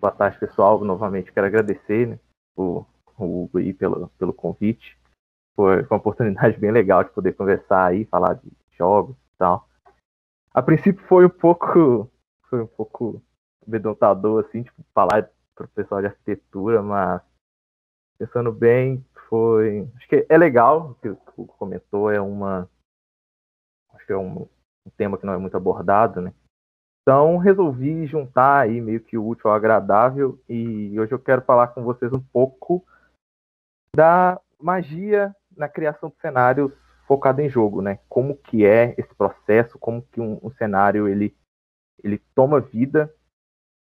boa tarde, pessoal. Novamente quero agradecer né, o, o Hugo aí pelo, pelo convite. Foi, uma oportunidade bem legal de poder conversar aí, falar de jogos e tal. A princípio foi um pouco foi um pouco amedrontador, assim, tipo, falar para o pessoal de arquitetura, mas pensando bem, foi. Acho que é legal o que o comentou, é uma. Acho que é um, um tema que não é muito abordado, né? Então resolvi juntar aí meio que o útil ao agradável e hoje eu quero falar com vocês um pouco da magia na criação de cenários focado em jogo, né? Como que é esse processo, como que um, um cenário ele, ele toma vida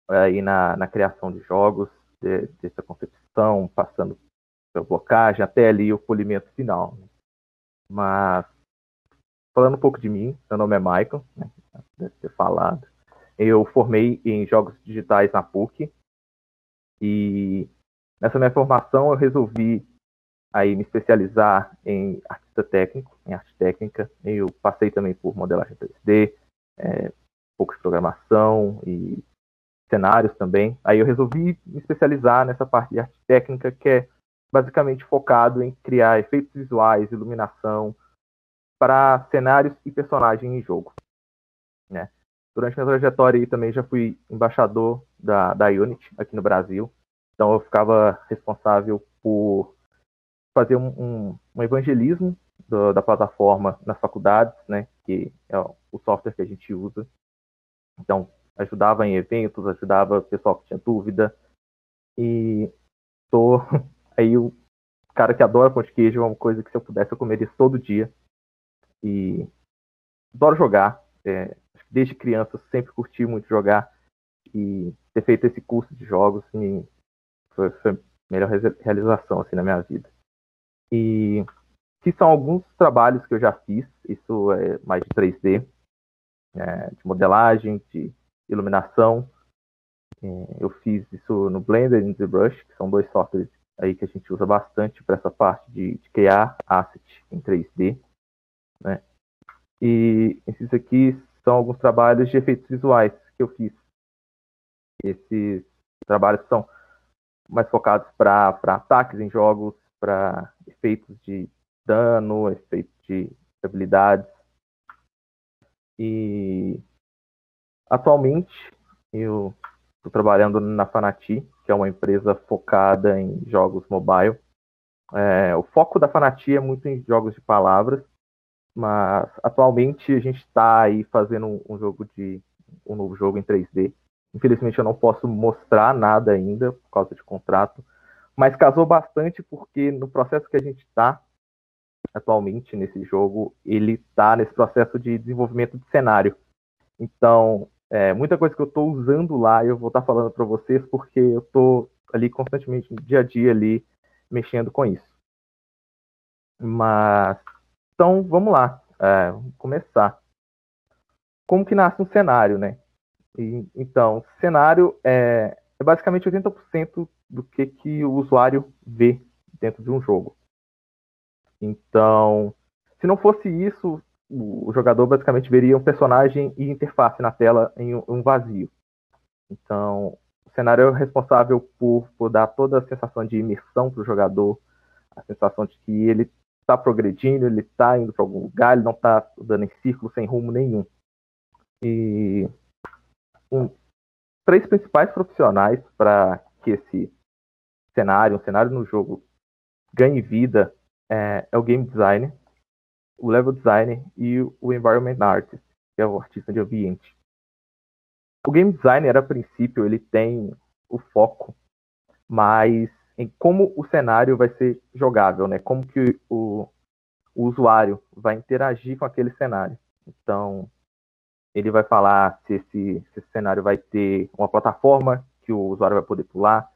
aí na, na criação de jogos, de, dessa concepção, passando pela blocagem até ali o polimento final. Né? Mas falando um pouco de mim, meu nome é Michael, né? deve ter falado. Eu formei em jogos digitais na PUC e nessa minha formação eu resolvi aí me especializar em artista técnico, em arte técnica. Eu passei também por modelagem 3D, é, um pouco de programação e cenários também. Aí eu resolvi me especializar nessa parte de arte técnica que é basicamente focado em criar efeitos visuais, iluminação para cenários e personagens em jogo. Né? Durante minha trajetória aí também já fui embaixador da, da Unity aqui no Brasil. Então eu ficava responsável por fazer um, um, um evangelismo do, da plataforma nas faculdades, né, que é o software que a gente usa. Então ajudava em eventos, ajudava o pessoal que tinha dúvida. E tô aí o cara que adora pão de queijo é uma coisa que se eu pudesse eu comeria todo dia. E adoro jogar. É, desde criança sempre curti muito jogar e ter feito esse curso de jogos foi, foi a melhor realização assim na minha vida. E que são alguns trabalhos que eu já fiz, isso é mais de 3D, é, de modelagem, de iluminação. É, eu fiz isso no Blender e no ZBrush, que são dois softwares aí que a gente usa bastante para essa parte de, de, criar asset em 3D. Né? E esses aqui são alguns trabalhos de efeitos visuais que eu fiz. Esses trabalhos são mais focados para ataques em jogos, para efeitos de dano, efeitos de habilidades. E atualmente eu estou trabalhando na Fanati, que é uma empresa focada em jogos mobile. É, o foco da Fanati é muito em jogos de palavras, mas atualmente a gente está aí fazendo um, um, jogo de um novo jogo em 3D. Infelizmente eu não posso mostrar nada ainda por causa de contrato, mas casou bastante porque no processo que a gente está atualmente nesse jogo, ele está nesse processo de desenvolvimento de cenário. Então, é, muita coisa que eu estou usando lá eu vou estar tá falando para vocês porque eu estou ali constantemente dia a dia ali mexendo com isso. Mas então, vamos lá, é, começar. Como que nasce um cenário, né? E, então, cenário é, é basicamente 80% do que, que o usuário vê dentro de um jogo. Então, se não fosse isso, o jogador basicamente veria um personagem e interface na tela em um vazio. Então, o cenário é responsável por, por dar toda a sensação de imersão para o jogador, a sensação de que ele está progredindo, ele está indo para algum lugar, ele não está dando em círculo sem rumo nenhum. E um, três principais profissionais para que esse cenário, um cenário no jogo ganhe vida é, é, o game designer, o level designer e o environment artist, que é o artista de ambiente. O game designer, a princípio, ele tem o foco mais em como o cenário vai ser jogável, né? Como que o, o usuário vai interagir com aquele cenário. Então, ele vai falar se esse, se esse, cenário vai ter uma plataforma que o usuário vai poder pular,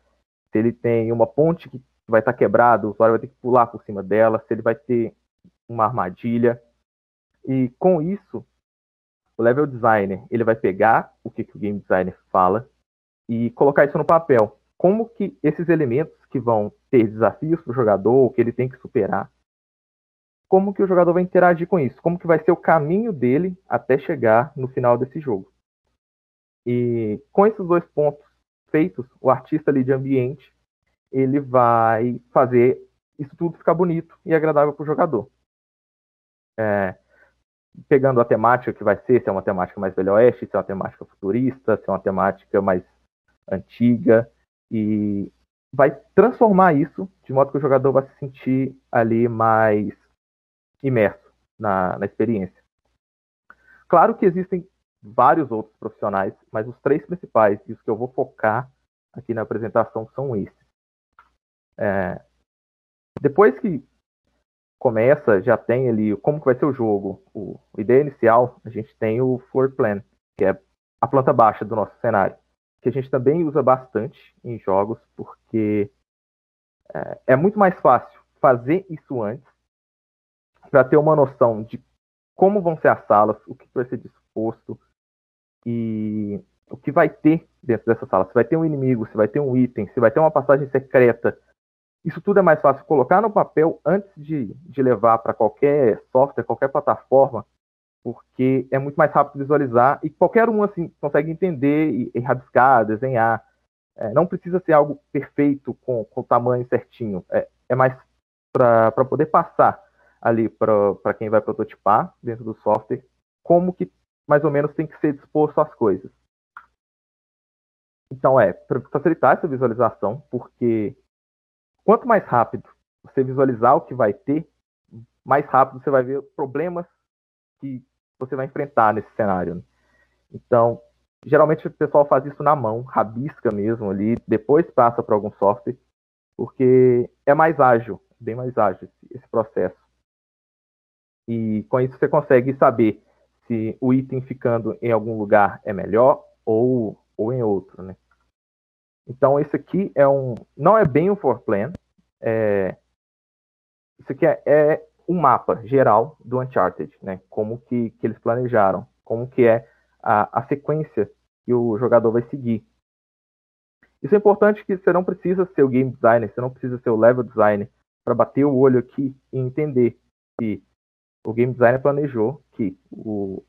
se ele tem uma ponte que vai estar quebrada, o usuário vai ter que pular por cima dela, se ele vai ter uma armadilha. E com isso, o level designer ele vai pegar o que, que o game designer fala e colocar isso no papel como que esses elementos que vão ter desafios para o jogador, que ele tem que superar, como que o jogador vai interagir com isso, como que vai ser o caminho dele até chegar no final desse jogo. E com esses dois pontos feitos, o artista ali de ambiente, ele vai fazer isso tudo ficar bonito e agradável para o jogador. É, pegando a temática que vai ser, se é uma temática mais velho oeste, se é uma temática futurista, se é uma temática mais antiga, e vai transformar isso de modo que o jogador vai se sentir ali mais imerso na, na experiência. Claro que existem vários outros profissionais, mas os três principais e os que eu vou focar aqui na apresentação são esses. É, depois que começa, já tem ali como que vai ser o jogo. O, a ideia inicial, a gente tem o floor plan, que é a planta baixa do nosso cenário, que a gente também usa bastante em jogos, porque é, é muito mais fácil fazer isso antes, para ter uma noção de como vão ser as salas, o que vai ser disposto e o que vai ter dentro dessa sala. Se vai ter um inimigo, se vai ter um item, se vai ter uma passagem secreta, isso tudo é mais fácil colocar no papel antes de, de levar para qualquer software, qualquer plataforma, porque é muito mais rápido visualizar e qualquer um assim consegue entender e, e rabiscar, desenhar. É, não precisa ser algo perfeito com, com o tamanho certinho. É, é mais para poder passar ali para quem vai prototipar dentro do software como que mais ou menos tem que ser disposto as coisas. Então é para facilitar essa visualização, porque Quanto mais rápido você visualizar o que vai ter, mais rápido você vai ver problemas que você vai enfrentar nesse cenário. Né? Então, geralmente o pessoal faz isso na mão, rabisca mesmo ali, depois passa para algum software, porque é mais ágil, bem mais ágil esse, processo. E com isso você consegue saber se o item ficando em algum lugar é melhor ou, ou em outro, né? Então, esse aqui é um. Não é bem um for plan. É, isso aqui é, é um mapa geral do Uncharted, né? Como que, que eles planejaram, como que é a, a sequência que o jogador vai seguir. Isso é importante que você não precisa ser o game designer, você não precisa ser o level designer para bater o olho aqui e entender que o game designer planejou que o,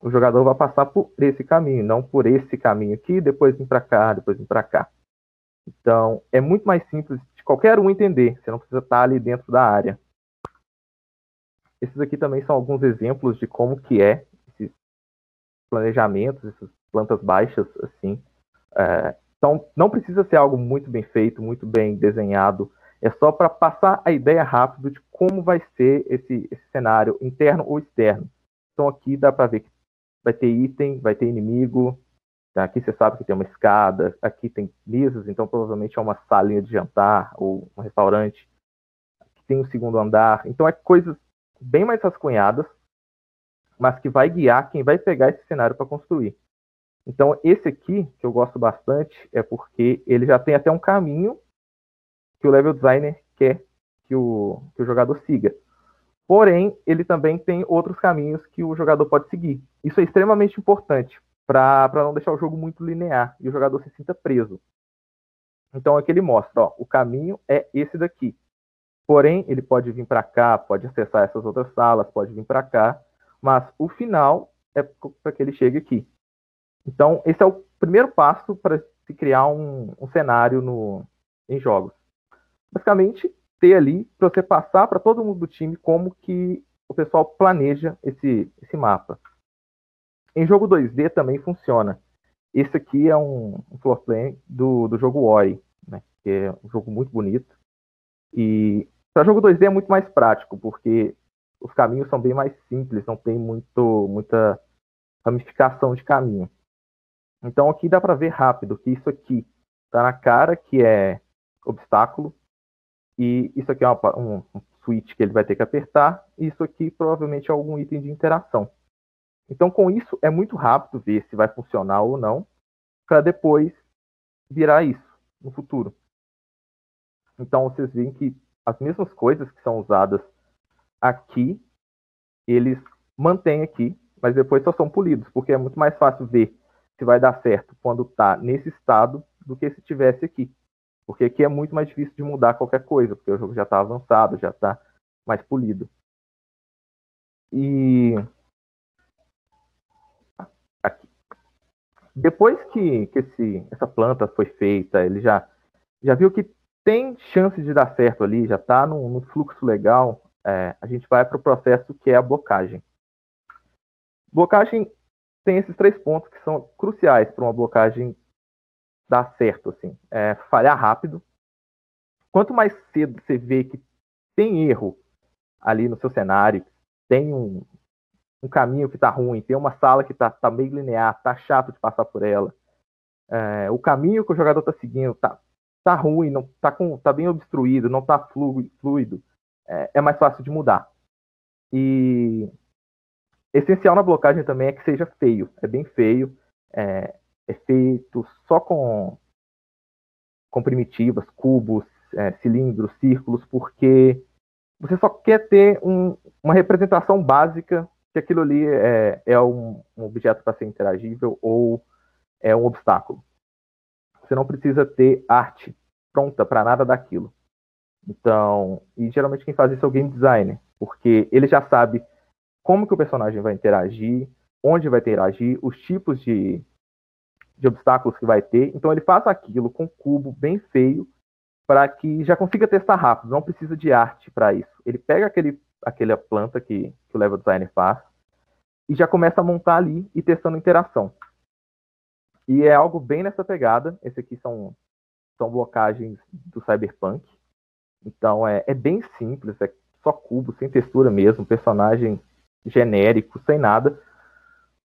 o jogador vai passar por esse caminho, não por esse caminho aqui, depois vir para cá, depois vir para cá. Então, é muito mais simples de qualquer um entender, você não precisa estar ali dentro da área. Esses aqui também são alguns exemplos de como que é esses planejamentos, essas plantas baixas, assim. É, então, não precisa ser algo muito bem feito, muito bem desenhado, é só para passar a ideia rápido de como vai ser esse, esse cenário interno ou externo. Então aqui dá para ver que vai ter item, vai ter inimigo. Aqui você sabe que tem uma escada, aqui tem mesas, então provavelmente é uma salinha de jantar ou um restaurante. Aqui tem um segundo andar. Então é coisas bem mais rascunhadas, mas que vai guiar quem vai pegar esse cenário para construir. Então esse aqui, que eu gosto bastante, é porque ele já tem até um caminho que o level designer quer que o, que o jogador siga. Porém, ele também tem outros caminhos que o jogador pode seguir. Isso é extremamente importante para não deixar o jogo muito linear e o jogador se sinta preso. Então aqui ele mostra, ó, o caminho é esse daqui. Porém, ele pode vir para cá, pode acessar essas outras salas, pode vir para cá, mas o final é para que ele chegue aqui. Então, esse é o primeiro passo para se criar um, um cenário no, em jogos. Basicamente, ter ali para você passar para todo mundo do time como que o pessoal planeja esse, esse mapa. Em jogo 2D também funciona. Esse aqui é um, um floor plan do, do jogo Ori, né, que é um jogo muito bonito. E para jogo 2D é muito mais prático, porque os caminhos são bem mais simples, não tem muito, muita ramificação de caminho. Então aqui dá para ver rápido que isso aqui está na cara que é obstáculo, e isso aqui é uma, um, um switch que ele vai ter que apertar. E isso aqui provavelmente é algum item de interação. Então, com isso, é muito rápido ver se vai funcionar ou não, para depois virar isso no futuro. Então, vocês veem que as mesmas coisas que são usadas aqui, eles mantêm aqui, mas depois só são polidos, porque é muito mais fácil ver se vai dar certo quando está nesse estado do que se tivesse aqui. Porque aqui é muito mais difícil de mudar qualquer coisa, porque o jogo já está avançado, já está mais polido. E aqui. depois que, que esse, essa planta foi feita, ele já, já viu que tem chance de dar certo ali, já está no fluxo legal, é, a gente vai para o processo que é a blocagem. Blocagem tem esses três pontos que são cruciais para uma blocagem dar certo, assim. É falhar rápido. Quanto mais cedo você vê que tem erro ali no seu cenário, tem um, um caminho que está ruim, tem uma sala que está tá meio linear, tá chato de passar por ela. É, o caminho que o jogador está seguindo tá, tá ruim, não tá, com, tá bem obstruído, não tá fluido, é, é mais fácil de mudar. E essencial na blocagem também é que seja feio, é bem feio, é, é feito só com, com primitivas, cubos, é, cilindros, círculos, porque você só quer ter um, uma representação básica que aquilo ali é, é um, um objeto para ser interagível ou é um obstáculo. Você não precisa ter arte pronta para nada daquilo. Então, e geralmente quem faz isso é o game designer, porque ele já sabe como que o personagem vai interagir, onde vai interagir, os tipos de, de obstáculos que vai ter. Então ele faz aquilo com um cubo bem feio para que já consiga testar rápido, não precisa de arte para isso. Ele pega aquele, aquela planta que, que o level designer faz e já começa a montar ali e testando interação. E é algo bem nessa pegada. Esse aqui são, são blocagens do Cyberpunk. Então é, é bem simples, é só cubo, sem textura mesmo, personagem genérico, sem nada.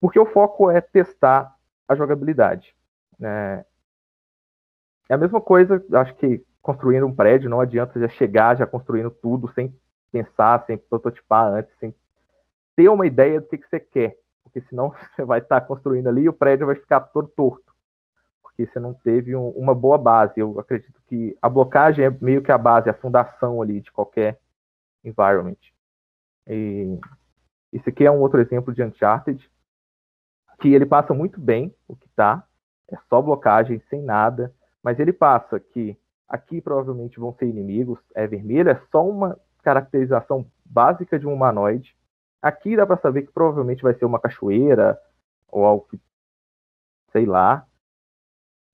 Porque o foco é testar a jogabilidade. É, é a mesma coisa, acho que construindo um prédio, não adianta já chegar já construindo tudo sem pensar, sem prototipar antes, sem ter uma ideia do que, que você quer. Porque senão você vai estar construindo ali e o prédio vai ficar todo torto. Porque você não teve um, uma boa base. Eu acredito que a blocagem é meio que a base, a fundação ali de qualquer environment. E esse aqui é um outro exemplo de Uncharted, que ele passa muito bem o que tá, é só blocagem, sem nada, mas ele passa que aqui provavelmente vão ser inimigos, é vermelho, é só uma caracterização básica de um humanoide. Aqui dá para saber que provavelmente vai ser uma cachoeira ou algo que sei lá.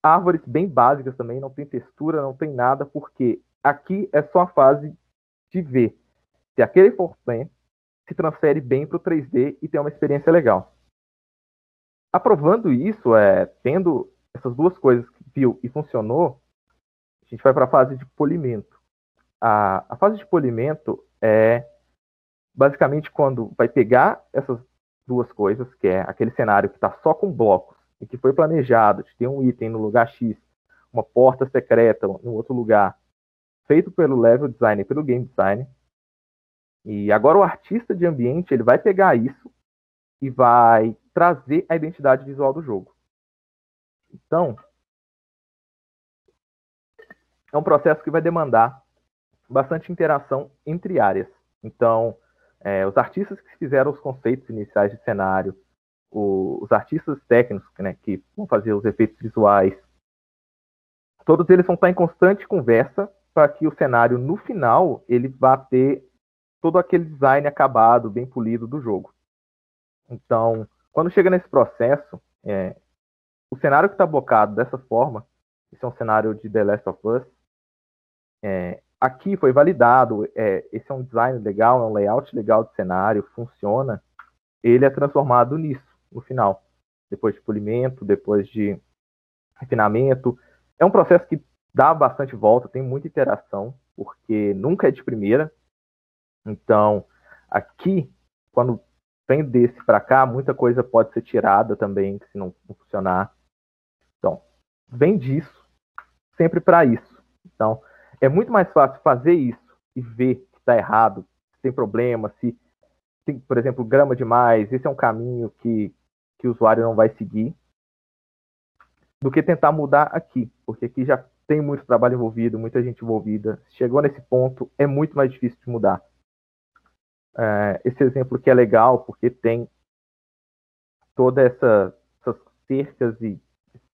Árvores bem básicas também, não tem textura, não tem nada, porque aqui é só a fase de ver se aquele forplan se transfere bem para o 3D e tem uma experiência legal. Aprovando isso, é, tendo essas duas coisas que viu e funcionou, a gente vai para a fase de polimento. A, a fase de polimento é basicamente quando vai pegar essas duas coisas, que é aquele cenário que está só com blocos e que foi planejado, de ter um item no lugar X, uma porta secreta em outro lugar, feito pelo level design e pelo game design. E agora o artista de ambiente ele vai pegar isso e vai trazer a identidade visual do jogo. Então, é um processo que vai demandar bastante interação entre áreas. Então, é, os artistas que fizeram os conceitos iniciais de cenário, o, os artistas técnicos né, que vão fazer os efeitos visuais, todos eles vão estar em constante conversa para que o cenário, no final, ele vá ter todo aquele design acabado, bem polido do jogo. Então, quando chega nesse processo, é, o cenário que está blocado dessa forma, esse é um cenário de The Last of Us, é, aqui foi validado, é, esse é um design legal, é um layout legal de cenário, funciona, ele é transformado nisso, no final. Depois de polimento, depois de refinamento. É um processo que dá bastante volta, tem muita interação, porque nunca é de primeira. Então, aqui, quando vem desse para cá, muita coisa pode ser tirada também, se não funcionar. Então, vem disso, sempre para isso. Então, é muito mais fácil fazer isso e ver que está errado, se tem problema, se tem, por exemplo, grama demais, esse é um caminho que, que o usuário não vai seguir, do que tentar mudar aqui, porque aqui já tem muito trabalho envolvido, muita gente envolvida. Chegou nesse ponto, é muito mais difícil de mudar. É, esse exemplo que é legal, porque tem toda essa, essas cercas e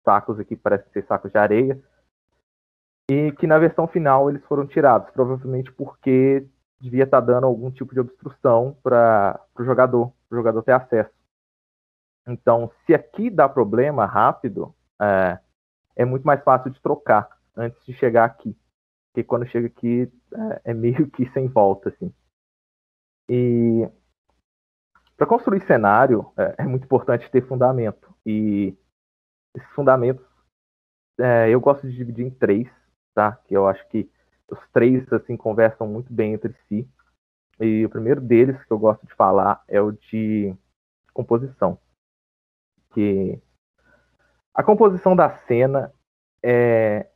sacos aqui, parece ser sacos de areia, e que na versão final eles foram tirados, provavelmente porque devia estar tá dando algum tipo de obstrução para o jogador, para o jogador ter acesso. Então, se aqui dá problema rápido, é, é muito mais fácil de trocar antes de chegar aqui. Porque quando chega aqui é, é meio que sem volta, assim. E para construir cenário é, é, muito importante ter fundamento. E esses fundamentos é, eu gosto de dividir em três, tá? Que eu acho que os três assim conversam muito bem entre si. E o primeiro deles que eu gosto de falar é o de composição. Que a composição da cena é,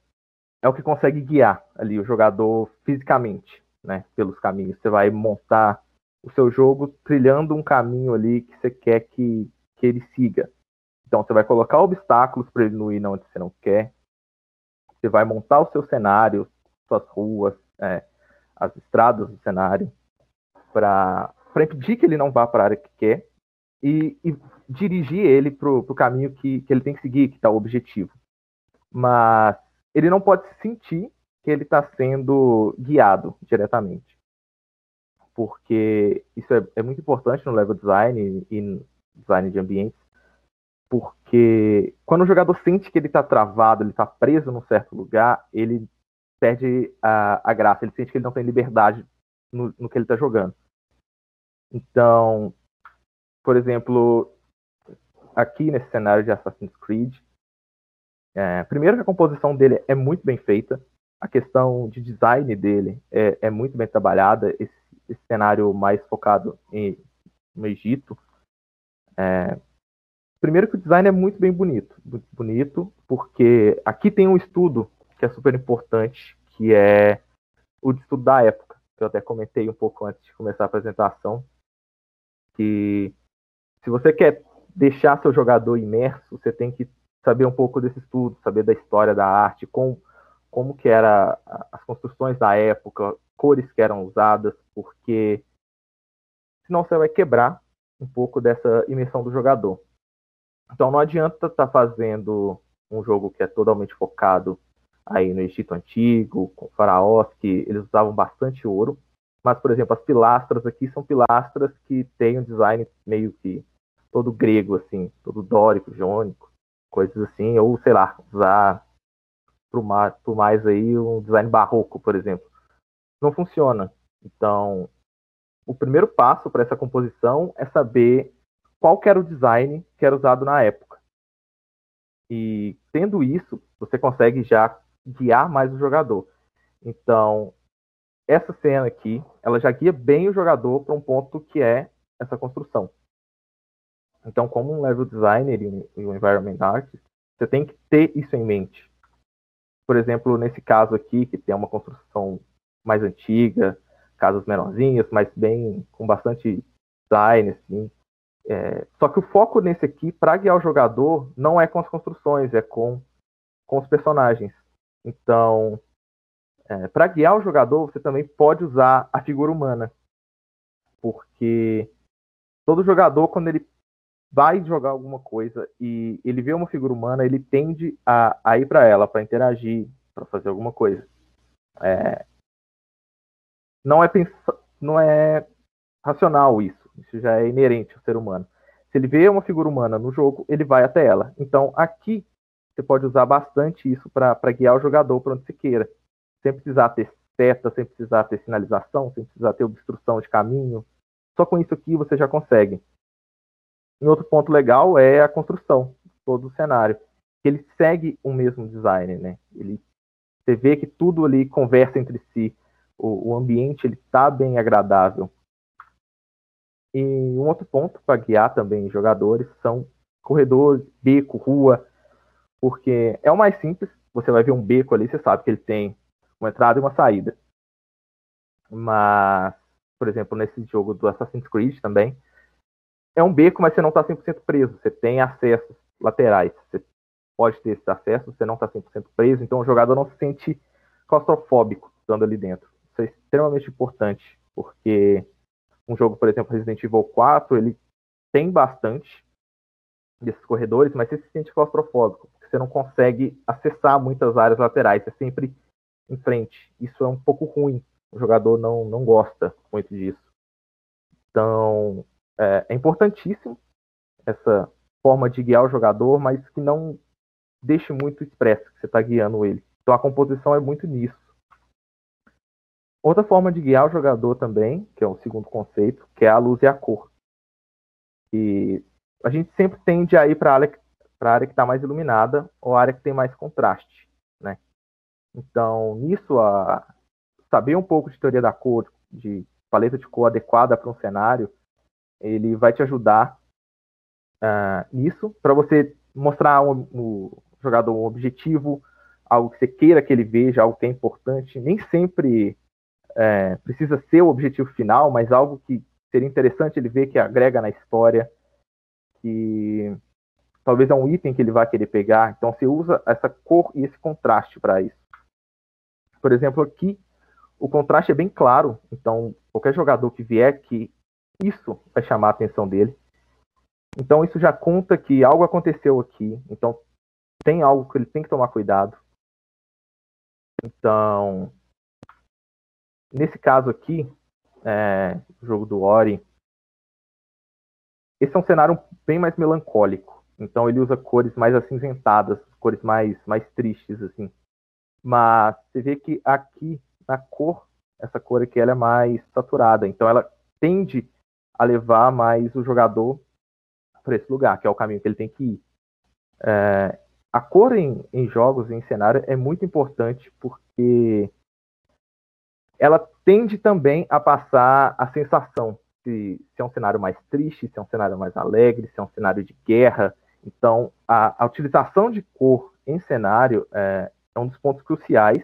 é o que consegue guiar ali o jogador fisicamente, né, pelos caminhos. Você vai montar o seu jogo trilhando um caminho ali que você quer que, que ele siga. Então você vai colocar obstáculos para ele não ir onde você não quer. Você vai montar o seu cenário, suas ruas, é, as estradas do cenário para impedir que ele não vá para a área que quer e, e dirigir ele para o caminho que, que ele tem que seguir, que está o objetivo. Mas ele não pode sentir que ele está sendo guiado diretamente. Porque isso é, é, muito importante no level design e no design de ambientes, porque quando o jogador sente que ele está travado, ele está preso num certo lugar, ele perde a, a graça, ele sente que ele não tem liberdade no, no que ele está jogando. Então, por exemplo, aqui nesse cenário de Assassin's Creed, é, primeiro que a composição dele é muito bem feita, a questão de design dele é, é muito bem trabalhada, esse, esse, cenário mais focado em, no Egito. É, primeiro que o design é muito bem bonito, muito bonito, porque aqui tem um estudo que é super importante, que é o estudo da época, que eu até comentei um pouco antes de começar a apresentação, que se você quer deixar seu jogador imerso, você tem que saber um pouco desse estudo, saber da história da arte, com, como que era as construções da época, cores que eram usadas, porque senão você vai quebrar um pouco dessa imersão do jogador. Então não adianta estar tá fazendo um jogo que é totalmente focado aí no Egito Antigo, com faraós, que eles usavam bastante ouro, mas, por exemplo, as pilastras aqui são pilastras que têm um design meio que todo grego, assim, todo dórico, jônico, coisas assim, ou sei lá, usar por mais, aí um design barroco, por exemplo. Não funciona. Então, o primeiro passo para essa composição é saber qual era o design que era usado na época. E tendo isso, você consegue já guiar mais o jogador. Então, essa cena aqui, ela já guia bem o jogador para um ponto que é essa construção. Então, como um level designer e um environment artist, você tem que ter isso em mente. Por exemplo, nesse caso aqui, que tem uma construção mais antiga, casas menorzinhas, mas bem com bastante design, assim. É, só que o foco nesse aqui, para guiar o jogador, não é com as construções, é com, com os personagens. Então, é, para guiar o jogador, você também pode usar a figura humana. Porque todo jogador, quando ele vai jogar alguma coisa e ele vê uma figura humana, ele tende a, a ir para ela, para interagir, para fazer alguma coisa. É, não, é não é racional isso. Isso já é inerente ao ser humano. Se ele vê uma figura humana no jogo, ele vai até ela. Então, aqui, você pode usar bastante isso para guiar o jogador para onde você queira sem precisar ter seta, sem precisar ter sinalização, sem precisar ter obstrução de caminho. Só com isso aqui você já consegue. E outro ponto legal é a construção todo o cenário. Ele segue o mesmo design, né? Ele, você vê que tudo ali conversa entre si. O, o ambiente ele está bem agradável. E um outro ponto para guiar também jogadores são corredores, beco, rua, porque é o mais simples. Você vai ver um beco ali, você sabe que ele tem uma entrada e uma saída. Mas, por exemplo, nesse jogo do Assassin's Creed também, é um beco, mas você não está 100% preso. Você tem acessos laterais. Você pode ter esses acessos, você não está 100% preso, então o jogador não se sente claustrofóbico estando ali dentro. Isso é extremamente importante, porque um jogo, por exemplo, Resident Evil 4, ele tem bastante desses corredores, mas você se sente claustrofóbico, porque você não consegue acessar muitas áreas laterais. Você sempre em frente. Isso é um pouco ruim. O jogador não, não gosta muito disso. Então, é, é importantíssimo essa forma de guiar o jogador, mas que não deixe muito expresso que você está guiando ele. Então a composição é muito nisso. Outra forma de guiar o jogador também, que é o segundo conceito, que é a luz e a cor. E a gente sempre tende a ir para a área, que está mais iluminada ou a área que tem mais contraste. Né? Então, nisso, a, saber um pouco de teoria da cor, de paleta de cor adequada para um cenário, ele vai te ajudar uh, nisso, para você mostrar o um, um jogador um objetivo, algo que você queira que ele veja, algo que é importante. Nem sempre é, precisa ser o objetivo final, mas algo que seria interessante ele ver que agrega na história, que talvez é um item que ele vai querer pegar. Então você usa essa cor e esse contraste para isso. Por exemplo, aqui o contraste é bem claro, então qualquer jogador que vier aqui, isso vai chamar a atenção dele. Então isso já conta que algo aconteceu aqui, então tem algo que ele tem que tomar cuidado. Então, nesse caso aqui, é, o jogo do Ori, esse é um cenário bem mais melancólico. Então ele usa cores mais acinzentadas, cores mais, mais tristes, assim. Mas você vê que aqui, na cor, essa cor aqui ela é mais saturada. Então ela tende a levar mais o jogador para esse lugar, que é o caminho que ele tem que ir. É, a cor em, em jogos, em cenário, é muito importante porque ela tende também a passar a sensação se, se, é um cenário mais triste, se é um cenário mais alegre, se é um cenário de guerra. Então, a, a utilização de cor em cenário é, é um dos pontos cruciais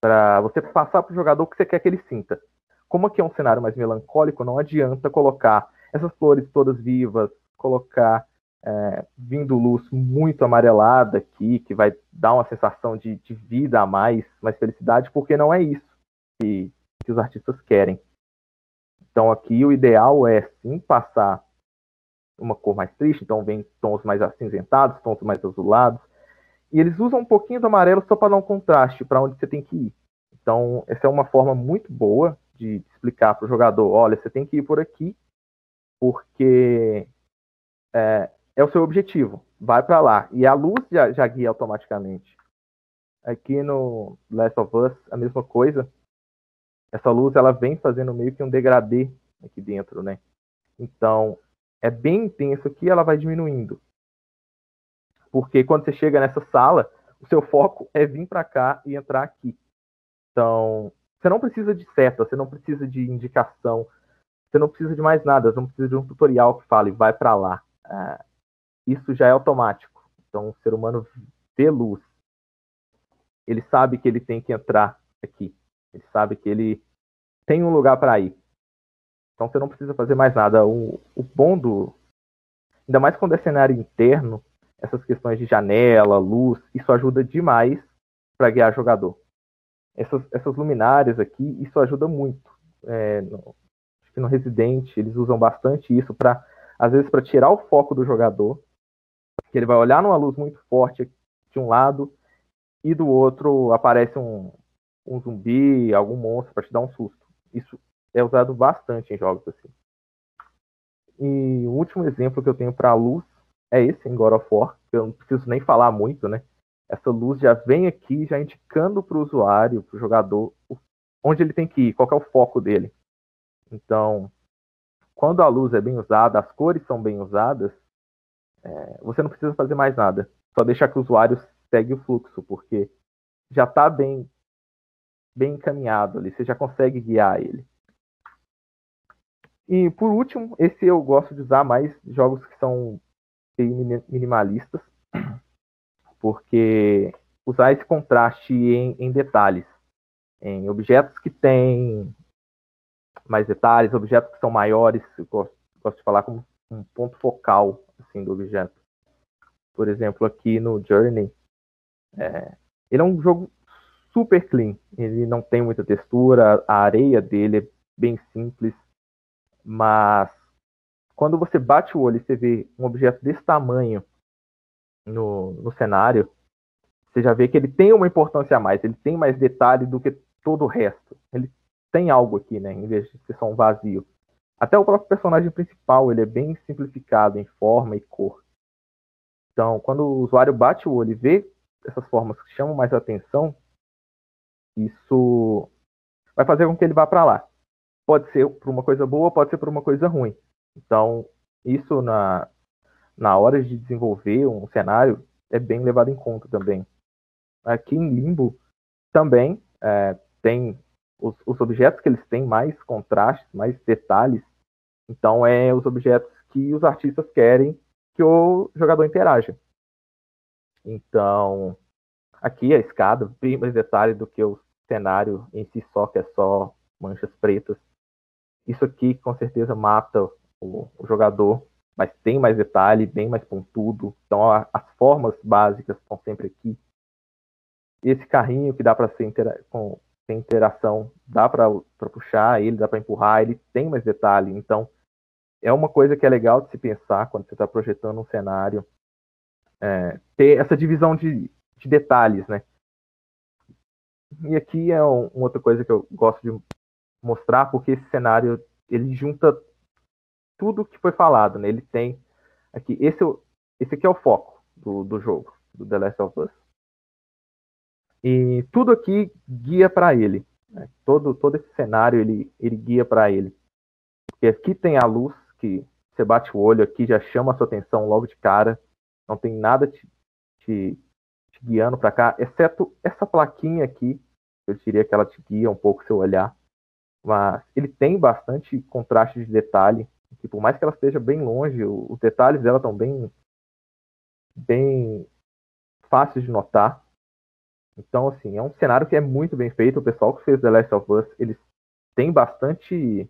para você passar para o jogador o que você quer que ele sinta. Como aqui é um cenário mais melancólico, não adianta colocar essas flores todas vivas, colocar é, vindo luz muito amarelada aqui, que vai dar uma sensação de, de vida a mais, mais felicidade, porque não é isso que, que os artistas querem. Então aqui o ideal é sim passar uma cor mais triste, então vem tons mais acinzentados, tons mais azulados. E eles usam um pouquinho do amarelo só para dar um contraste para onde você tem que ir. Então, essa é uma forma muito boa de explicar para o jogador: olha, você tem que ir por aqui, porque é, é o seu objetivo. Vai para lá. E a luz já, já guia automaticamente. Aqui no Last of Us, a mesma coisa. Essa luz ela vem fazendo meio que um degradê aqui dentro, né? Então, é bem intenso aqui, ela vai diminuindo. Porque quando você chega nessa sala, o seu foco é vir para cá e entrar aqui. Então, você não precisa de seta, você não precisa de indicação, você não precisa de mais nada, você não precisa de um tutorial que fale vai para lá. É, isso já é automático. Então, o ser humano vê luz. Ele sabe que ele tem que entrar aqui. Ele sabe que ele tem um lugar para ir. Então, você não precisa fazer mais nada. O, o bom do. Ainda mais quando é cenário interno, essas questões de janela, luz, isso ajuda demais para guiar jogador. Essas, essas luminárias aqui, isso ajuda muito. É, no, acho que no Resident eles usam bastante isso para, às vezes, para tirar o foco do jogador que ele vai olhar numa luz muito forte de um lado e do outro aparece um, um zumbi, algum monstro para te dar um susto. Isso é usado bastante em jogos assim. E o último exemplo que eu tenho para luz é esse em God of War, que eu não preciso nem falar muito, né? Essa luz já vem aqui, já indicando para o usuário, para o jogador, onde ele tem que ir, qual é o foco dele. Então, quando a luz é bem usada, as cores são bem usadas, é, você não precisa fazer mais nada. Só deixar que o usuário segue o fluxo, porque já está bem, bem encaminhado ali, você já consegue guiar ele. E por último, esse eu gosto de usar mais jogos que são minimalistas, porque usar esse contraste em, em detalhes, em objetos que têm mais detalhes, objetos que são maiores, eu gosto, gosto de falar como um ponto focal assim, do objeto. Por exemplo, aqui no Journey, é, ele é um jogo super clean. Ele não tem muita textura, a areia dele é bem simples, mas quando você bate o olho e você vê um objeto desse tamanho no, no cenário, você já vê que ele tem uma importância a mais, ele tem mais detalhe do que todo o resto. Ele tem algo aqui, né, em vez de ser só um vazio. Até o próprio personagem principal, ele é bem simplificado em forma e cor. Então, quando o usuário bate o olho e vê essas formas que chamam mais atenção, isso vai fazer com que ele vá para lá. Pode ser por uma coisa boa, pode ser por uma coisa ruim. Então, isso na, na hora de desenvolver um cenário é bem levado em conta também. Aqui em Limbo também é, tem os, os, objetos que eles têm mais contrastes, mais detalhes. Então, é os objetos que os artistas querem que o jogador interaja. Então, aqui a escada, bem mais detalhe do que o cenário em si só, que é só manchas pretas. Isso aqui com certeza mata o, o ser mas tem mais detalhe, bem mais pontudo. Então a, as formas básicas estão sempre aqui. Esse carrinho que dá para ser com tem interação, dá para puxar ele, dá para empurrar, ele tem mais detalhe. Então é uma coisa que é legal de se pensar quando você está projetando um cenário, é, ter essa divisão de, de detalhes, né? E aqui é um, uma outra coisa que eu gosto de mostrar, porque esse cenário ele junta tudo que foi falado, né? Ele tem aqui esse, esse aqui é o foco do, do jogo, do The Last of Us. E tudo aqui guia para ele. Né? Todo, todo esse cenário ele, ele guia para ele. Porque aqui tem a luz que você bate o olho aqui já chama a sua atenção logo de cara. Não tem nada te, te, te guiando para cá, exceto essa plaquinha aqui. Eu diria que ela te guia um pouco seu olhar. Mas ele tem bastante contraste de detalhe. Que por mais que ela esteja bem longe, os detalhes dela estão bem, bem fáceis de notar. Então, assim, é um cenário que é muito bem feito. O pessoal que fez The Last of Us, eles têm bastante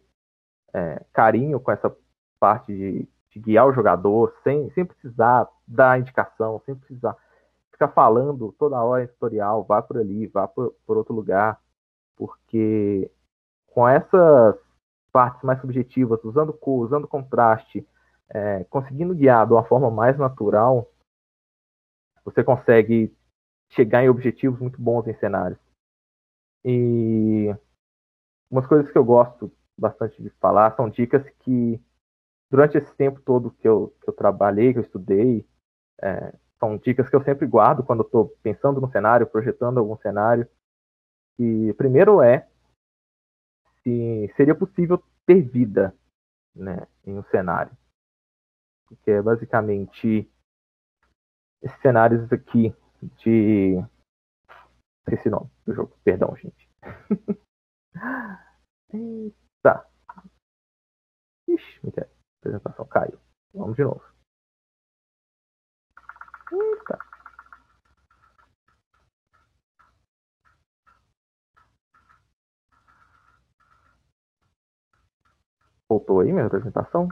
é, carinho com essa parte de, de, guiar o jogador, sem, sem precisar dar indicação, sem precisar ficar falando toda hora em tutorial, vá por ali, vá por, por outro lugar, porque com essas partes mais subjetivas, usando cor, usando contraste, é, conseguindo guiar de uma forma mais natural, você consegue chegar em objetivos muito bons em cenários. E umas coisas que eu gosto bastante de falar são dicas que, durante esse tempo todo que eu, que eu trabalhei, que eu estudei, é, são dicas que eu sempre guardo quando estou pensando no cenário, projetando algum cenário. E primeiro é se seria possível ter vida né, em um cenário. Porque é basicamente esses cenários aqui de. Esqueci o nome do jogo, perdão, gente. Eita. Ixi, a apresentação caiu. Vamos de novo. Eita. Voltou aí minha apresentação?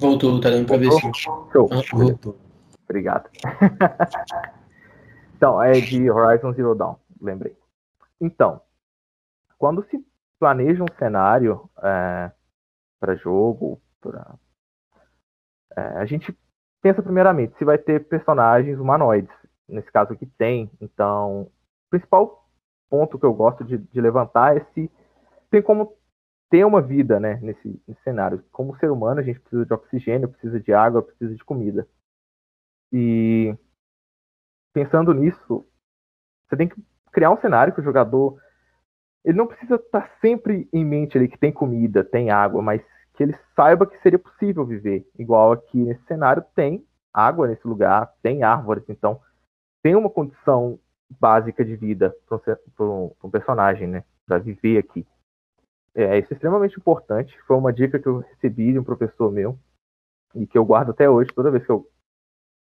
Voltou, tá dando pra ver sim. Show. Ah, voltou. Obrigado. então, é de Horizon Zero Dawn, lembrei. Então, quando se planeja um cenário é, para jogo, pra, é, a gente pensa primeiramente se vai ter personagens humanoides. Nesse caso aqui tem. Então, o principal ponto que eu gosto de, de levantar é se tem como ter uma vida né, nesse, nesse, cenário. Como ser humano, a gente precisa de oxigênio, precisa de água, precisa de comida. E pensando nisso, você tem que criar um cenário que o jogador ele não precisa estar sempre em mente ali que tem comida, tem água, mas que ele saiba que seria possível viver. Igual aqui nesse cenário tem água nesse lugar, tem árvores, então tem uma condição básica de vida para um, um, personagem, né? Para viver aqui. É, isso é extremamente importante. Foi uma dica que eu recebi de um professor meu e que eu guardo até hoje, toda vez que eu,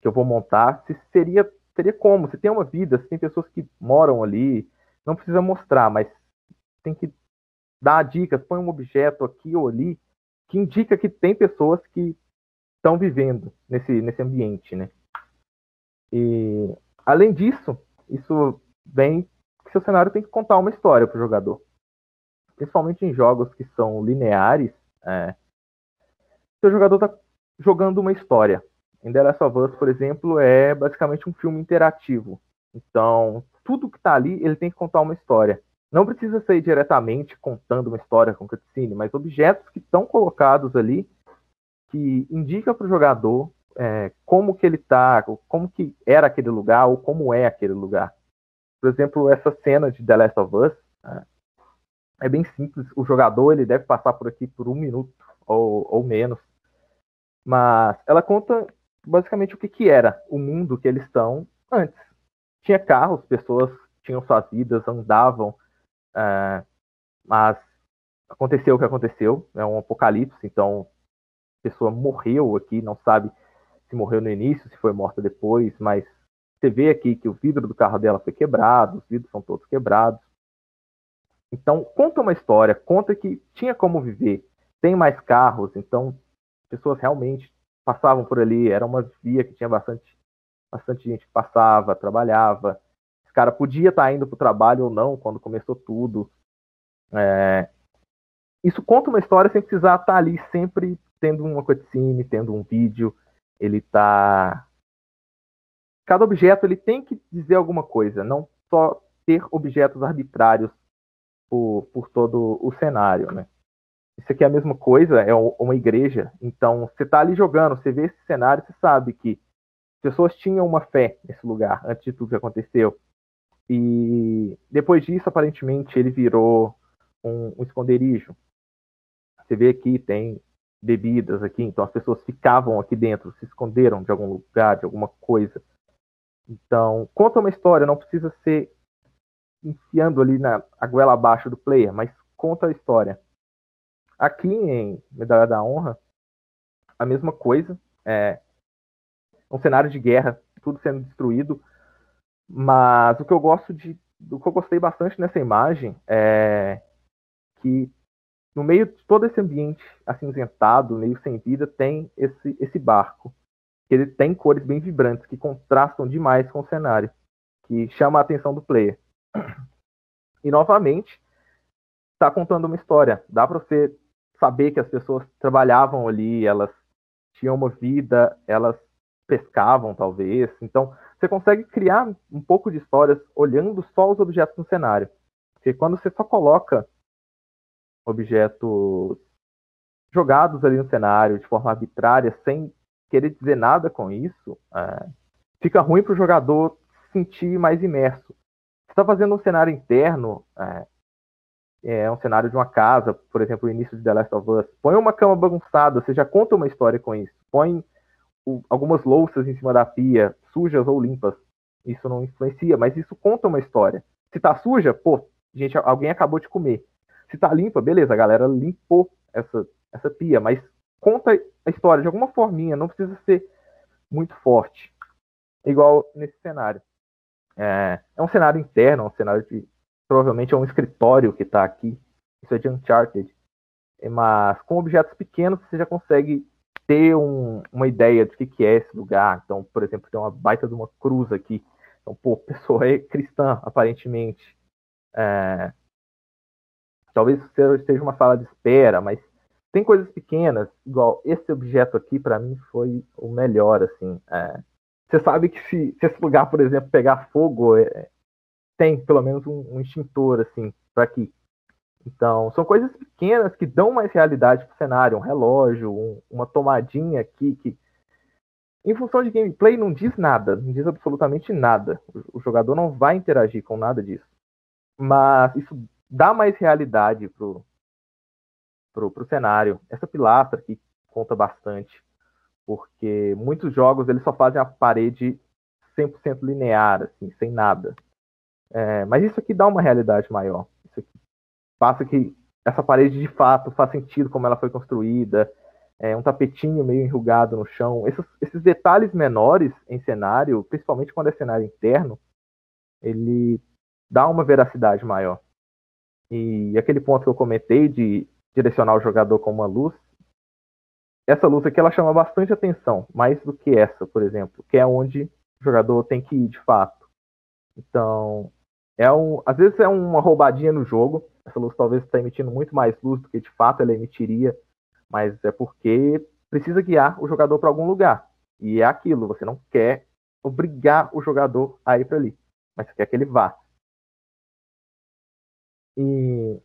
que eu vou montar. Se seria, seria como? Se tem uma vida, se tem pessoas que moram ali, não precisa mostrar, mas tem que dar dicas, põe um objeto aqui ou ali que indica que tem pessoas que estão vivendo nesse, nesse ambiente, né? E além disso, isso vem que seu cenário tem que contar uma história para o jogador principalmente em jogos que são lineares, é, seu jogador está jogando uma história. Em The Last of Us, por exemplo, é basicamente um filme interativo. Então, tudo que está ali, ele tem que contar uma história. Não precisa ser diretamente contando uma história com cutscene, mas objetos que estão colocados ali que indica para o jogador é, como que ele está, como que era aquele lugar ou como é aquele lugar. Por exemplo, essa cena de The Last of Us né, é bem simples. O jogador ele deve passar por aqui por um minuto ou, ou menos, mas ela conta basicamente o que, que era o mundo que eles estão antes. Tinha carros, pessoas tinham suas vidas, andavam, é, mas aconteceu o que aconteceu, é um apocalipse, então a pessoa morreu aqui, não sabe se morreu no início, se foi morta depois, mas você vê aqui que o vidro do carro dela foi quebrado, os vidros são todos quebrados. Então, conta uma história, conta que tinha como viver, tem mais carros, então pessoas realmente passavam por ali, era uma via que tinha bastante, bastante gente que passava, trabalhava. Esse cara podia estar indo para o trabalho ou não quando começou tudo. É... Isso conta uma história sem precisar estar ali sempre tendo uma cutscene, tendo um vídeo. Ele está cada objeto ele tem que dizer alguma coisa, não só ter objetos arbitrários por, por todo o cenário, né? Isso aqui é a mesma coisa, é uma igreja. Então, você está ali jogando, você vê esse cenário, você sabe que pessoas tinham uma fé nesse lugar antes de tudo que aconteceu. E depois disso, aparentemente, ele virou um, um esconderijo. Você vê aqui, tem bebidas aqui, então as pessoas ficavam aqui dentro, se esconderam de algum lugar, de alguma coisa. Então, conta uma história, não precisa ser enfiando ali na a goela abaixo do player, mas conta a história. Aqui em Medalha da Honra, a mesma coisa. É um cenário de guerra, tudo sendo destruído. Mas o que eu gosto de. O que eu gostei bastante nessa imagem é que no meio de todo esse ambiente acinzentado, meio sem vida, tem esse, esse barco ele tem cores bem vibrantes, que contrastam demais com o cenário, que chama a atenção do player. E novamente, está contando uma história. Dá para você saber que as pessoas trabalhavam ali, elas tinham uma vida, elas pescavam talvez. Então, você consegue criar um pouco de histórias olhando só os objetos no cenário. Porque quando você só coloca objetos jogados ali no cenário de forma arbitrária, sem querer dizer nada com isso, é, fica ruim para o jogador se sentir mais imerso. Está fazendo um cenário interno, é, é, um cenário de uma casa, por exemplo, o início de The Last of Us. Põe uma cama bagunçada, você já conta uma história com isso. Põe o, algumas louças em cima da pia, sujas ou limpas. Isso não influencia, mas isso conta uma história. Se tá suja, pô, gente, alguém acabou de comer. Se tá limpa, beleza, a galera limpou essa, essa pia, mas conta a história de alguma forminha, não precisa ser muito forte. Igual nesse cenário. É, é um cenário interno, é um cenário de. Provavelmente é um escritório que está aqui. Isso é de Uncharted. Mas com objetos pequenos você já consegue ter um, uma ideia do que, que é esse lugar. Então, por exemplo, tem uma baita de uma cruz aqui. Então, pô, a pessoa é cristã, aparentemente. É, talvez seja uma sala de espera, mas tem coisas pequenas, igual esse objeto aqui, para mim, foi o melhor, assim. É, você sabe que se, se, esse lugar, por exemplo, pegar fogo, é, tem pelo menos um, um extintor, assim, para aqui. Então, são coisas pequenas que dão mais realidade pro cenário. Um relógio, um, uma tomadinha aqui que, em função de gameplay, não diz nada, não diz absolutamente nada. O, o jogador não vai interagir com nada disso. Mas isso dá mais realidade pro, pro, pro cenário. Essa pilastra aqui conta bastante, porque muitos jogos eles só fazem a parede 100% linear, assim, sem nada. É, mas isso aqui dá uma realidade maior. Isso aqui passa que essa parede de fato faz sentido como ela foi construída, é, um tapetinho meio enrugado no chão. Esses, esses detalhes menores em cenário, principalmente quando é cenário interno, ele dá uma veracidade maior. E aquele ponto que eu comentei de direcionar o jogador com uma luz, essa luz aqui ela chama bastante atenção, mais do que essa, por exemplo, que é onde o jogador tem que ir de fato. Então, é um, às vezes é uma roubadinha no jogo. Essa luz talvez está emitindo muito mais luz do que de fato ela emitiria, mas é porque precisa guiar o jogador para algum lugar. E é aquilo, você não quer obrigar o jogador a ir para ali, mas você quer que ele vá. E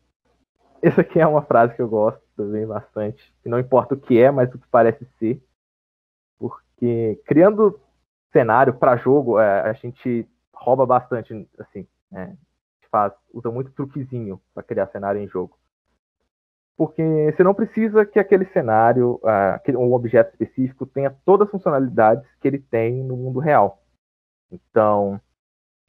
essa aqui é uma frase que eu gosto também bastante. Que não importa o que é, mas o que parece ser. Porque criando cenário para jogo, é, a gente rouba bastante, assim, é, a gente faz, usa muito truquezinho para criar cenário em jogo. Porque você não precisa que aquele cenário, uh, um objeto específico, tenha todas as funcionalidades que ele tem no mundo real. Então,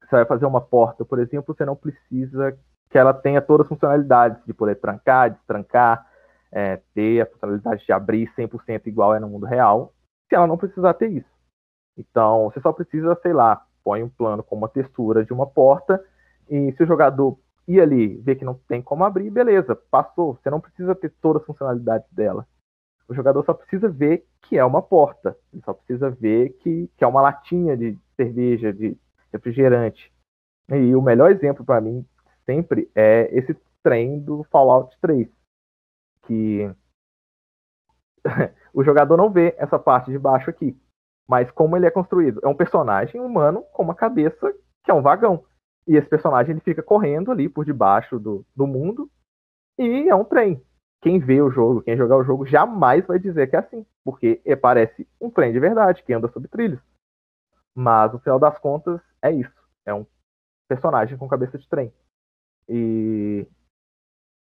você vai fazer uma porta, por exemplo, você não precisa que ela tenha todas as funcionalidades de poder trancar, destrancar, é, ter a funcionalidade de abrir 100% igual é no mundo real, se ela não precisar ter isso. Então, você só precisa, sei lá, põe um plano com uma textura de uma porta e se o jogador ir ali ver que não tem como abrir, beleza, passou. Você não precisa ter todas as funcionalidades dela. O jogador só precisa ver que é uma porta. Ele só precisa ver que, que é uma latinha de cerveja, de refrigerante. E o melhor exemplo para mim sempre é esse trem do Fallout 3. Que o jogador não vê essa parte de baixo aqui. Mas como ele é construído? É um personagem humano com uma cabeça que é um vagão. E esse personagem ele fica correndo ali por debaixo do, do mundo e é um trem. Quem vê o jogo, quem jogar o jogo, jamais vai dizer que é assim, porque parece um trem de verdade que anda sobre trilhos. Mas no final das contas é isso. É um personagem com cabeça de trem. E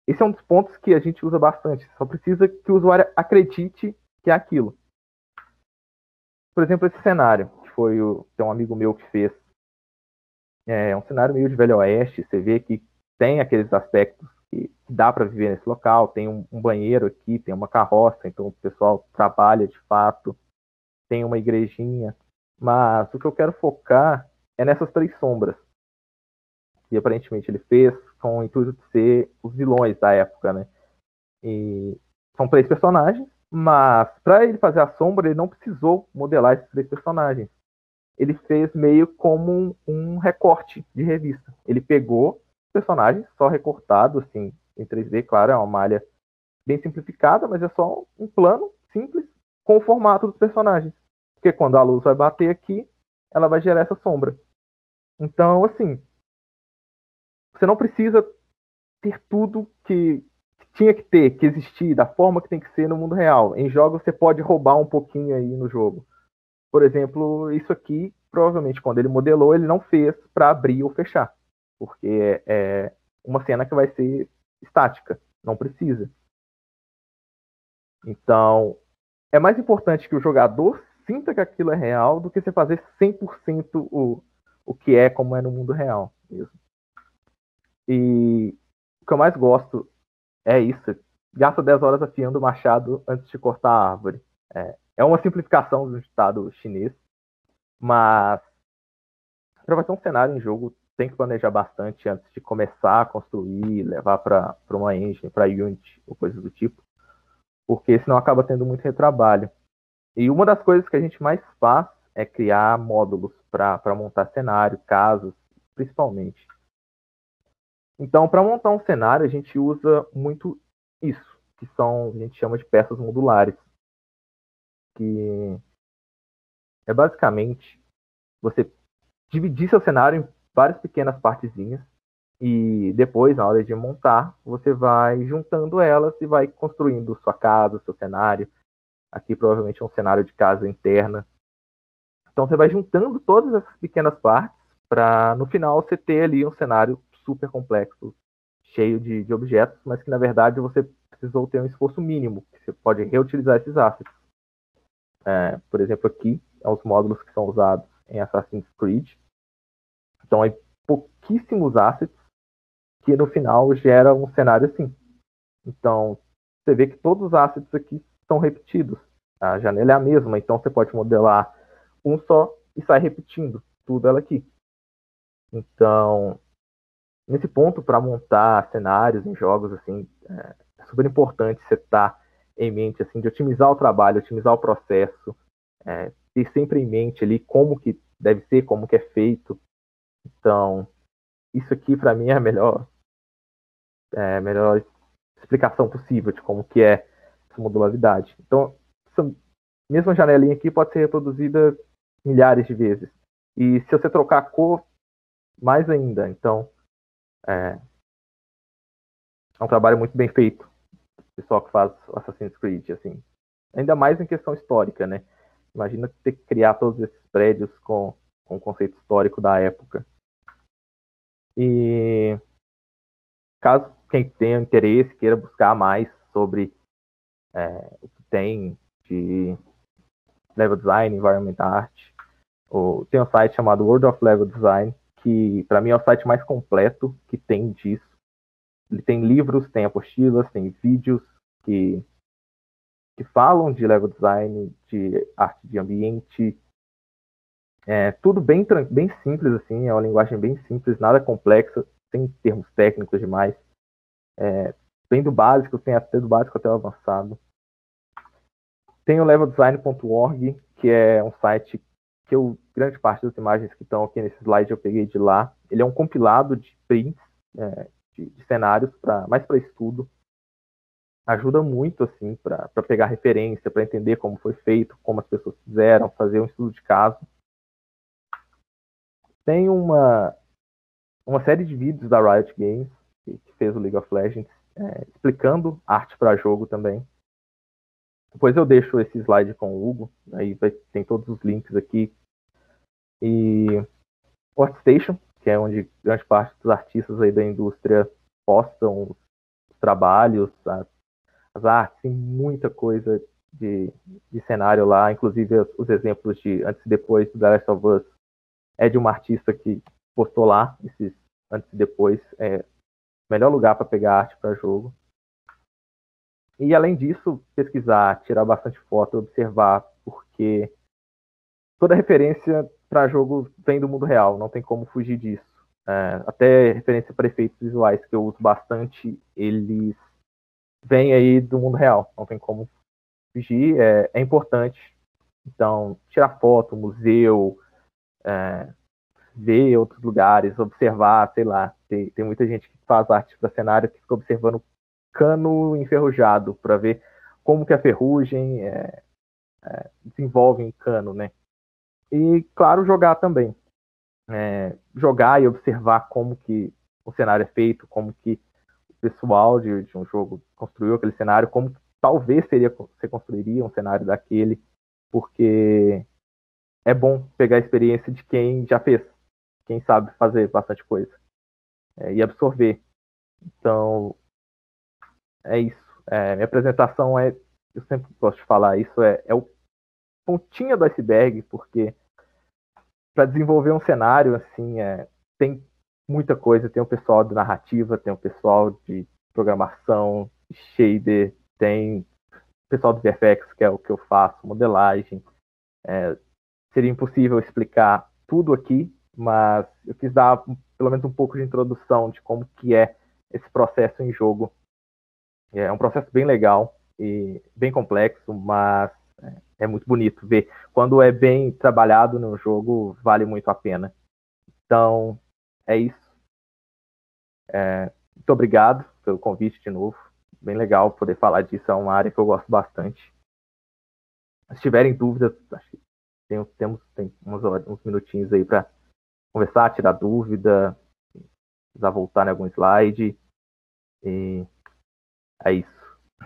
esse é um dos pontos que a gente usa bastante. Só precisa que o usuário acredite que é aquilo. Por exemplo, esse cenário, que foi o, tem um amigo meu que fez. É um cenário meio de Velho Oeste. Você vê que tem aqueles aspectos que dá para viver nesse local. Tem um, um, banheiro aqui, tem uma carroça, então o pessoal trabalha de fato. Tem uma igrejinha. Mas o que eu quero focar é nessas três sombras que aparentemente ele fez com o intuito de ser os vilões da época, né? E são três personagens, mas para ele fazer a sombra, ele não precisou modelar esses três personagens. Ele fez meio como um, um recorte de revista. Ele pegou personagens só recortado, assim, em 3D, claro, é uma malha bem simplificada, mas é só um plano simples com o formato dos personagens. Porque quando a luz vai bater aqui, ela vai gerar essa sombra. Então, assim, você não precisa ter tudo que tinha que ter, que existir, da forma que tem que ser no mundo real. Em jogos você pode roubar um pouquinho aí no jogo. Por exemplo, isso aqui, provavelmente quando ele modelou, ele não fez para abrir ou fechar. Porque é uma cena que vai ser estática, não precisa. Então, é mais importante que o jogador sinta que aquilo é real do que você fazer 100% o, o que é como é no mundo real mesmo. E o que eu mais gosto é isso. Gasta 10 horas afiando o machado antes de cortar a árvore. É, é uma simplificação do estado chinês, mas para fazer um cenário em jogo tem que planejar bastante antes de começar a construir, levar para uma engine, para Unity ou coisas do tipo, porque senão acaba tendo muito retrabalho. E uma das coisas que a gente mais faz é criar módulos para montar cenário, casas, principalmente. Então, para montar um cenário, a gente usa muito isso, que são, a gente chama de peças modulares, que é basicamente você dividir seu cenário em várias pequenas partezinhas e depois, na hora de montar, você vai juntando elas e vai construindo sua casa, seu cenário. Aqui provavelmente é um cenário de casa interna. Então você vai juntando todas essas pequenas partes para no final você ter ali um cenário super complexo, cheio de, de objetos, mas que na verdade você precisou ter um esforço mínimo, que você pode reutilizar esses assets. É, por exemplo, aqui, é os módulos que são usados em Assassin's Creed. Então, é pouquíssimos assets que no final gera um cenário assim. Então, você vê que todos os assets aqui são repetidos. A janela é a mesma, então você pode modelar um só e sai repetindo tudo ela aqui. Então, nesse ponto, para montar cenários em jogos, assim, é, é super importante você estar tá em mente, assim, de otimizar o trabalho, otimizar o processo, é, ter sempre em mente ali como que deve ser, como que é feito. Então, isso aqui para mim é a melhor, é, melhor explicação possível de como que é essa modularidade. Então, essa mesma janelinha aqui pode ser reproduzida milhares de vezes. E se você trocar a cor, mais ainda. Então, é, é um trabalho muito bem feito. O pessoal que faz Assassin's Creed, assim. Ainda mais em questão histórica, né? Imagina ter que criar todos esses prédios com, com o conceito histórico da época. E caso quem tenha interesse, queira buscar mais sobre é, o que tem de level design, environment art, ou, tem um site chamado World of Level Design, que para mim é o site mais completo que tem disso. Ele tem livros, tem apostilas, tem vídeos que, que falam de level design, de arte de ambiente. É tudo bem, bem simples, assim, é uma linguagem bem simples, nada complexa, sem termos técnicos demais. É, bem do básico, tem até do básico até o avançado. Tem o leveldesign.org, que é um site que eu, grande parte das imagens que estão aqui nesse slide eu peguei de lá. Ele é um compilado de prints é, de, de, cenários, pra, mais para estudo. Ajuda muito, assim, para pegar referência, para entender como foi feito, como as pessoas fizeram, fazer um estudo de caso. Tem uma, uma série de vídeos da Riot Games, que, que fez o League of Legends, é, explicando arte para jogo também. Depois eu deixo esse slide com o Hugo, aí vai, tem todos os links aqui. E Workstation, que é onde grande parte dos artistas aí da indústria postam os trabalhos, as, as artes, tem muita coisa de, de cenário lá, inclusive os, os, exemplos de antes e depois do The Last of Us é de uma artista que postou lá esses antes e depois. É o melhor lugar para pegar arte para jogo. E além disso, pesquisar, tirar bastante foto, observar, porque toda referência para jogo vem do mundo real, não tem como fugir disso. É, até referência para efeitos visuais que eu uso bastante, eles vêm aí do mundo real, não tem como fugir, é, é importante. Então, tirar foto, museu, é, ver outros lugares, observar, sei lá. Tem, tem muita gente que faz arte para cenário que fica observando cano enferrujado para ver como que a ferrugem é, é, desenvolve em cano, né? E, claro, jogar também. É, jogar e observar como que o cenário é feito, como que o pessoal de, de um jogo construiu aquele cenário, como talvez seria você construiria um cenário daquele, porque é bom pegar a experiência de quem já fez, quem sabe fazer bastante coisa é, e absorver. Então, é isso. É, minha apresentação é, eu sempre gosto de falar isso, é, é o pontinha do iceberg, porque para desenvolver um cenário assim, é, tem muita coisa. Tem o pessoal de narrativa, tem o pessoal de programação, de shader, tem o pessoal do VFX, que é o que eu faço, modelagem. É, seria impossível explicar tudo aqui, mas eu quis dar pelo menos um pouco de introdução de como que é esse processo em jogo é um processo bem legal e bem complexo, mas é, é muito bonito ver. Quando é bem trabalhado no jogo, vale muito a pena. Então, é isso. É, muito obrigado pelo convite de novo. Bem legal poder falar disso. É uma área que eu gosto bastante. Se tiverem dúvidas, tem, temos tem uns, uns minutinhos aí para conversar, tirar dúvida, precisar voltar em algum slide. E é isso.